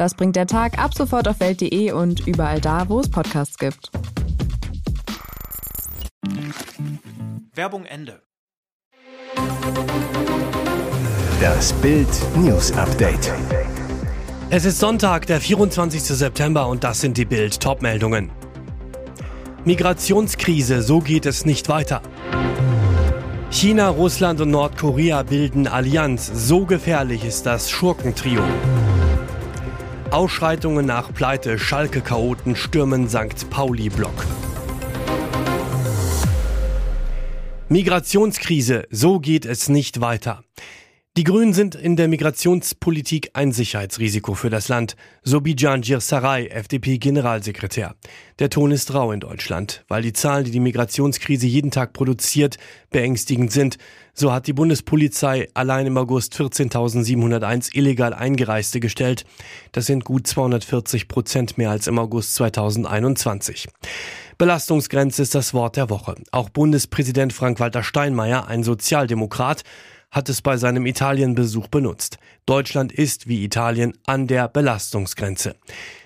Das bringt der Tag ab sofort auf welt.de und überall da, wo es Podcasts gibt. Werbung Ende. Das Bild News Update. Es ist Sonntag, der 24. September und das sind die Bild Topmeldungen. Migrationskrise, so geht es nicht weiter. China, Russland und Nordkorea bilden Allianz. So gefährlich ist das Schurkentrio. Ausschreitungen nach Pleite, Schalke-Chaoten stürmen St. Pauli-Block. Migrationskrise, so geht es nicht weiter. Die Grünen sind in der Migrationspolitik ein Sicherheitsrisiko für das Land, so Bijan Sarai, FDP-Generalsekretär. Der Ton ist rau in Deutschland, weil die Zahlen, die die Migrationskrise jeden Tag produziert, beängstigend sind. So hat die Bundespolizei allein im August 14.701 illegal Eingereiste gestellt. Das sind gut 240 Prozent mehr als im August 2021. Belastungsgrenze ist das Wort der Woche. Auch Bundespräsident Frank-Walter Steinmeier, ein Sozialdemokrat, hat es bei seinem Italienbesuch benutzt. Deutschland ist wie Italien an der Belastungsgrenze.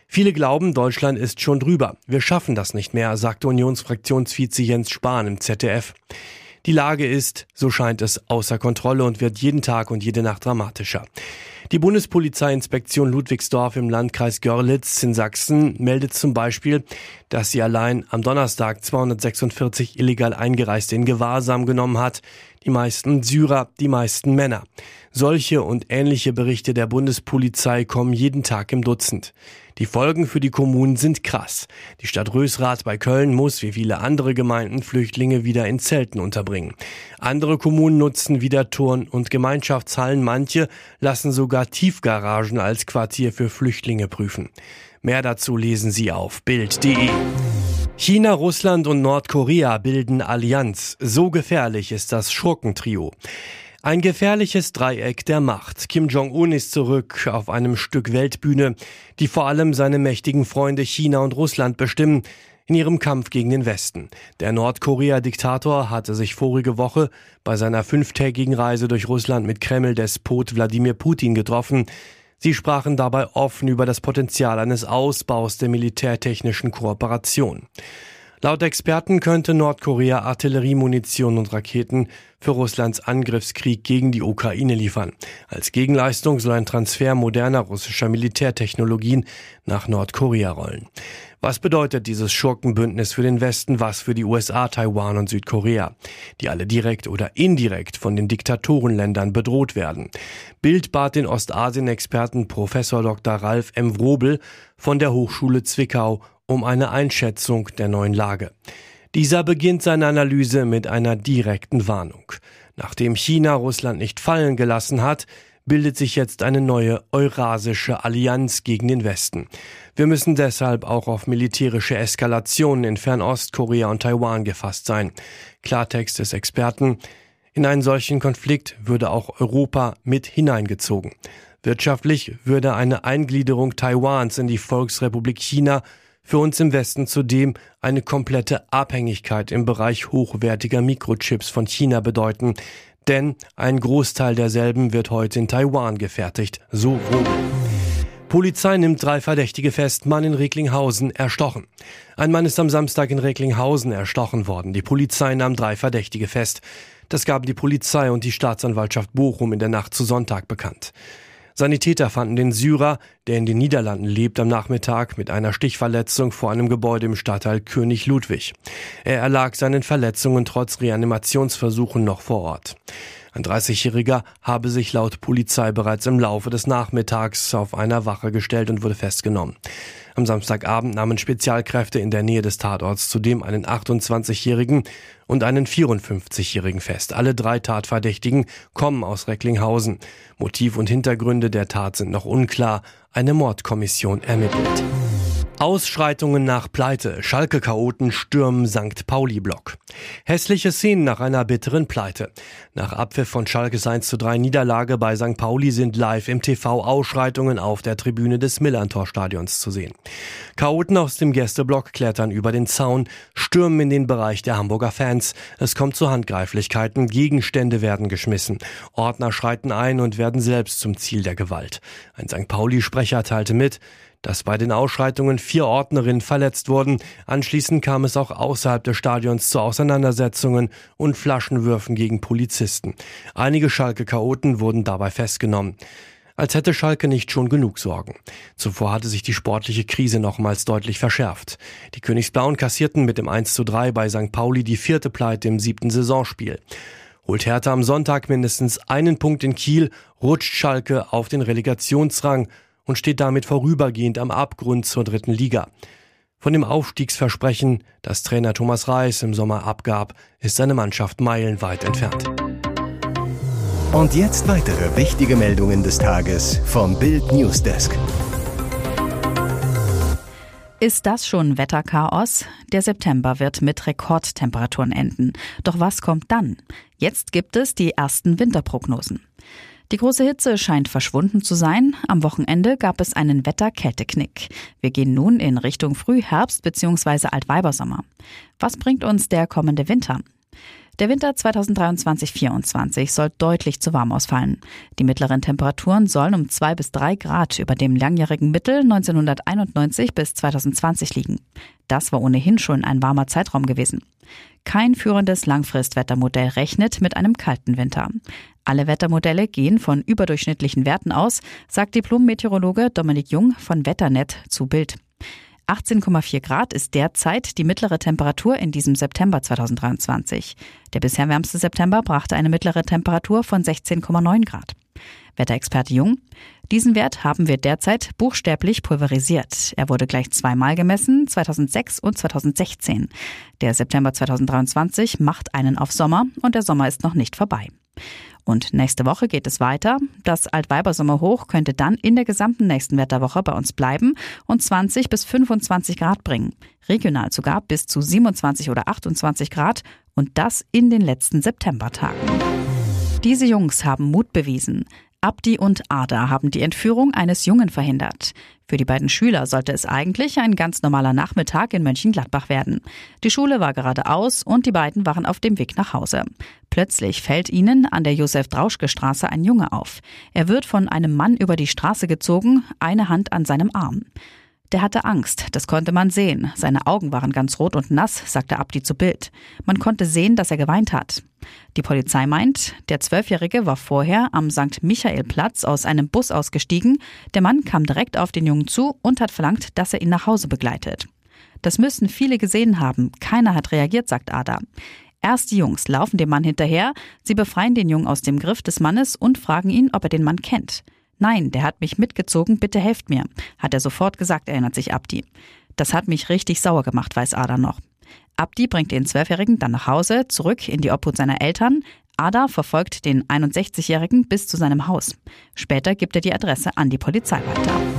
Viele glauben, Deutschland ist schon drüber. Wir schaffen das nicht mehr, sagte Unionsfraktionsvize Jens Spahn im ZDF. Die Lage ist, so scheint es, außer Kontrolle und wird jeden Tag und jede Nacht dramatischer. Die Bundespolizeiinspektion Ludwigsdorf im Landkreis Görlitz in Sachsen meldet zum Beispiel, dass sie allein am Donnerstag 246 illegal Eingereiste in Gewahrsam genommen hat die meisten Syrer, die meisten Männer. Solche und ähnliche Berichte der Bundespolizei kommen jeden Tag im Dutzend. Die Folgen für die Kommunen sind krass. Die Stadt Rösrath bei Köln muss, wie viele andere Gemeinden, Flüchtlinge wieder in Zelten unterbringen. Andere Kommunen nutzen wieder Turn- und Gemeinschaftshallen. Manche lassen sogar Tiefgaragen als Quartier für Flüchtlinge prüfen. Mehr dazu lesen Sie auf Bild.de. China, Russland und Nordkorea bilden Allianz. So gefährlich ist das Schurkentrio. Ein gefährliches Dreieck der Macht. Kim Jong-un ist zurück auf einem Stück Weltbühne, die vor allem seine mächtigen Freunde China und Russland bestimmen in ihrem Kampf gegen den Westen. Der Nordkorea-Diktator hatte sich vorige Woche bei seiner fünftägigen Reise durch Russland mit Kreml-Despot Wladimir Putin getroffen. Sie sprachen dabei offen über das Potenzial eines Ausbaus der militärtechnischen Kooperation. Laut Experten könnte Nordkorea Artilleriemunition und Raketen für Russlands Angriffskrieg gegen die Ukraine liefern. Als Gegenleistung soll ein Transfer moderner russischer Militärtechnologien nach Nordkorea rollen. Was bedeutet dieses Schurkenbündnis für den Westen, was für die USA, Taiwan und Südkorea, die alle direkt oder indirekt von den Diktatorenländern bedroht werden? Bild bat den Ostasien-Experten Professor Dr. Ralf M. Wrobel von der Hochschule Zwickau um eine Einschätzung der neuen Lage. Dieser beginnt seine Analyse mit einer direkten Warnung. Nachdem China Russland nicht fallen gelassen hat, bildet sich jetzt eine neue Eurasische Allianz gegen den Westen. Wir müssen deshalb auch auf militärische Eskalationen in Fernost, Korea und Taiwan gefasst sein. Klartext des Experten. In einen solchen Konflikt würde auch Europa mit hineingezogen. Wirtschaftlich würde eine Eingliederung Taiwans in die Volksrepublik China für uns im Westen zudem eine komplette Abhängigkeit im Bereich hochwertiger Mikrochips von China bedeuten, denn ein Großteil derselben wird heute in Taiwan gefertigt, so Rubel. Polizei nimmt drei Verdächtige fest, Mann in Recklinghausen erstochen. Ein Mann ist am Samstag in Recklinghausen erstochen worden. Die Polizei nahm drei Verdächtige fest. Das gaben die Polizei und die Staatsanwaltschaft Bochum in der Nacht zu Sonntag bekannt. Sanitäter fanden den Syrer, der in den Niederlanden lebt, am Nachmittag mit einer Stichverletzung vor einem Gebäude im Stadtteil König Ludwig. Er erlag seinen Verletzungen trotz Reanimationsversuchen noch vor Ort. Ein 30-Jähriger habe sich laut Polizei bereits im Laufe des Nachmittags auf einer Wache gestellt und wurde festgenommen. Am Samstagabend nahmen Spezialkräfte in der Nähe des Tatorts zudem einen 28-Jährigen und einen 54-Jährigen fest. Alle drei Tatverdächtigen kommen aus Recklinghausen. Motiv und Hintergründe der Tat sind noch unklar. Eine Mordkommission ermittelt. Ausschreitungen nach Pleite. Schalke-Chaoten stürmen St. Pauli-Block. Hässliche Szenen nach einer bitteren Pleite. Nach Abpfiff von Schalkes 1 zu 3 Niederlage bei St. Pauli sind live im TV Ausschreitungen auf der Tribüne des Millantor-Stadions zu sehen. Chaoten aus dem Gästeblock klettern über den Zaun, stürmen in den Bereich der Hamburger Fans. Es kommt zu Handgreiflichkeiten, Gegenstände werden geschmissen. Ordner schreiten ein und werden selbst zum Ziel der Gewalt. Ein St. Pauli-Sprecher teilte mit, dass bei den Ausschreitungen vier Ordnerinnen verletzt wurden. Anschließend kam es auch außerhalb des Stadions zu Auseinandersetzungen und Flaschenwürfen gegen Polizisten. Einige Schalke-Chaoten wurden dabei festgenommen. Als hätte Schalke nicht schon genug Sorgen. Zuvor hatte sich die sportliche Krise nochmals deutlich verschärft. Die Königsblauen kassierten mit dem 1 zu 3 bei St. Pauli die vierte Pleite im siebten Saisonspiel. Holt Hertha am Sonntag mindestens einen Punkt in Kiel, rutscht Schalke auf den Relegationsrang und steht damit vorübergehend am Abgrund zur dritten Liga. Von dem Aufstiegsversprechen, das Trainer Thomas Reis im Sommer abgab, ist seine Mannschaft meilenweit entfernt. Und jetzt weitere wichtige Meldungen des Tages vom Bild Newsdesk. Ist das schon Wetterchaos? Der September wird mit Rekordtemperaturen enden. Doch was kommt dann? Jetzt gibt es die ersten Winterprognosen. Die große Hitze scheint verschwunden zu sein. Am Wochenende gab es einen Wetter-Kälteknick. Wir gehen nun in Richtung Frühherbst bzw. Altweibersommer. Was bringt uns der kommende Winter? Der Winter 2023-24 soll deutlich zu warm ausfallen. Die mittleren Temperaturen sollen um zwei bis drei Grad über dem langjährigen Mittel 1991 bis 2020 liegen. Das war ohnehin schon ein warmer Zeitraum gewesen. Kein führendes Langfristwettermodell rechnet mit einem kalten Winter. Alle Wettermodelle gehen von überdurchschnittlichen Werten aus, sagt Diplom-Meteorologe Dominik Jung von Wetternet zu Bild. 18,4 Grad ist derzeit die mittlere Temperatur in diesem September 2023. Der bisher wärmste September brachte eine mittlere Temperatur von 16,9 Grad. Wetterexperte Jung. Diesen Wert haben wir derzeit buchstäblich pulverisiert. Er wurde gleich zweimal gemessen, 2006 und 2016. Der September 2023 macht einen auf Sommer und der Sommer ist noch nicht vorbei. Und nächste Woche geht es weiter. Das Altweibersommerhoch könnte dann in der gesamten nächsten Wetterwoche bei uns bleiben und 20 bis 25 Grad bringen. Regional sogar bis zu 27 oder 28 Grad und das in den letzten Septembertagen. Diese Jungs haben Mut bewiesen. Abdi und Ada haben die Entführung eines Jungen verhindert. Für die beiden Schüler sollte es eigentlich ein ganz normaler Nachmittag in Mönchengladbach werden. Die Schule war gerade aus und die beiden waren auf dem Weg nach Hause. Plötzlich fällt ihnen an der Josef-Drauschke-Straße ein Junge auf. Er wird von einem Mann über die Straße gezogen, eine Hand an seinem Arm. Der hatte Angst, das konnte man sehen. Seine Augen waren ganz rot und nass, sagte Abdi zu Bild. Man konnte sehen, dass er geweint hat. Die Polizei meint, der Zwölfjährige war vorher am St. Michaelplatz aus einem Bus ausgestiegen. Der Mann kam direkt auf den Jungen zu und hat verlangt, dass er ihn nach Hause begleitet. Das müssen viele gesehen haben. Keiner hat reagiert, sagt Ada. Erst die Jungs laufen dem Mann hinterher, sie befreien den Jungen aus dem Griff des Mannes und fragen ihn, ob er den Mann kennt. Nein, der hat mich mitgezogen, bitte helft mir, hat er sofort gesagt, erinnert sich Abdi. Das hat mich richtig sauer gemacht, weiß Ada noch. Abdi bringt den Zwölfjährigen dann nach Hause, zurück in die Obhut seiner Eltern. Ada verfolgt den 61-Jährigen bis zu seinem Haus. Später gibt er die Adresse an die Polizei weiter.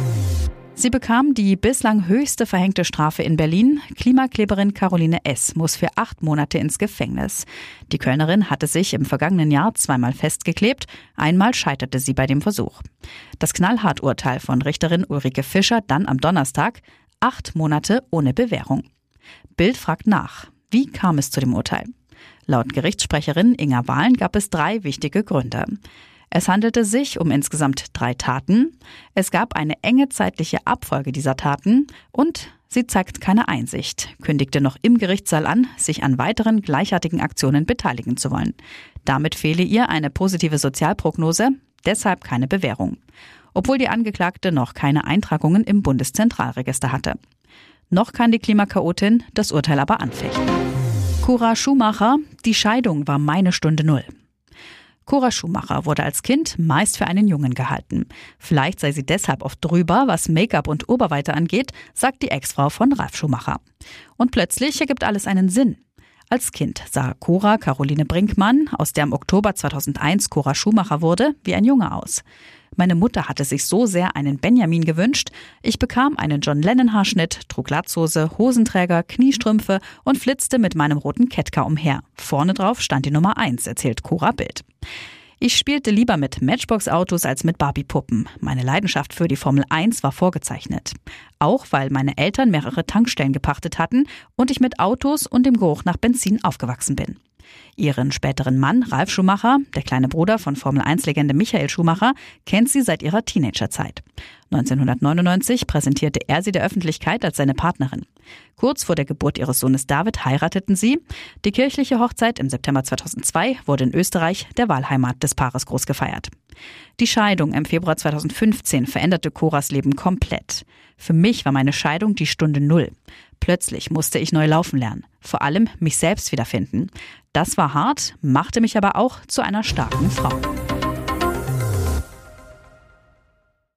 Sie bekam die bislang höchste verhängte Strafe in Berlin. Klimakleberin Caroline S. muss für acht Monate ins Gefängnis. Die Kölnerin hatte sich im vergangenen Jahr zweimal festgeklebt. Einmal scheiterte sie bei dem Versuch. Das Knallhart-Urteil von Richterin Ulrike Fischer dann am Donnerstag. Acht Monate ohne Bewährung. Bild fragt nach. Wie kam es zu dem Urteil? Laut Gerichtssprecherin Inga Wahlen gab es drei wichtige Gründe. Es handelte sich um insgesamt drei Taten. Es gab eine enge zeitliche Abfolge dieser Taten und sie zeigt keine Einsicht, kündigte noch im Gerichtssaal an, sich an weiteren gleichartigen Aktionen beteiligen zu wollen. Damit fehle ihr eine positive Sozialprognose, deshalb keine Bewährung. Obwohl die Angeklagte noch keine Eintragungen im Bundeszentralregister hatte. Noch kann die Klimakaotin das Urteil aber anfechten. Cora Schumacher, die Scheidung war meine Stunde Null. Cora Schumacher wurde als Kind meist für einen Jungen gehalten. Vielleicht sei sie deshalb oft drüber, was Make-up und Oberweite angeht, sagt die Ex-Frau von Ralf Schumacher. Und plötzlich ergibt alles einen Sinn. Als Kind sah Cora Caroline Brinkmann, aus der im Oktober 2001 Cora Schumacher wurde, wie ein Junge aus. Meine Mutter hatte sich so sehr einen Benjamin gewünscht. Ich bekam einen John Lennon Haarschnitt, trug Latzhose, Hosenträger, Kniestrümpfe und flitzte mit meinem roten Ketka umher. Vorne drauf stand die Nummer 1, erzählt Cora Bild. Ich spielte lieber mit Matchbox-Autos als mit Barbie-Puppen. Meine Leidenschaft für die Formel 1 war vorgezeichnet. Auch weil meine Eltern mehrere Tankstellen gepachtet hatten und ich mit Autos und dem Geruch nach Benzin aufgewachsen bin. Ihren späteren Mann, Ralf Schumacher, der kleine Bruder von Formel-1-Legende Michael Schumacher, kennt sie seit ihrer Teenagerzeit. 1999 präsentierte er sie der Öffentlichkeit als seine Partnerin. Kurz vor der Geburt ihres Sohnes David heirateten sie. Die kirchliche Hochzeit im September 2002 wurde in Österreich, der Wahlheimat des Paares, groß gefeiert. Die Scheidung im Februar 2015 veränderte Coras Leben komplett. Für mich war meine Scheidung die Stunde Null. Plötzlich musste ich neu laufen lernen. Vor allem mich selbst wiederfinden. Das war hart, machte mich aber auch zu einer starken Frau.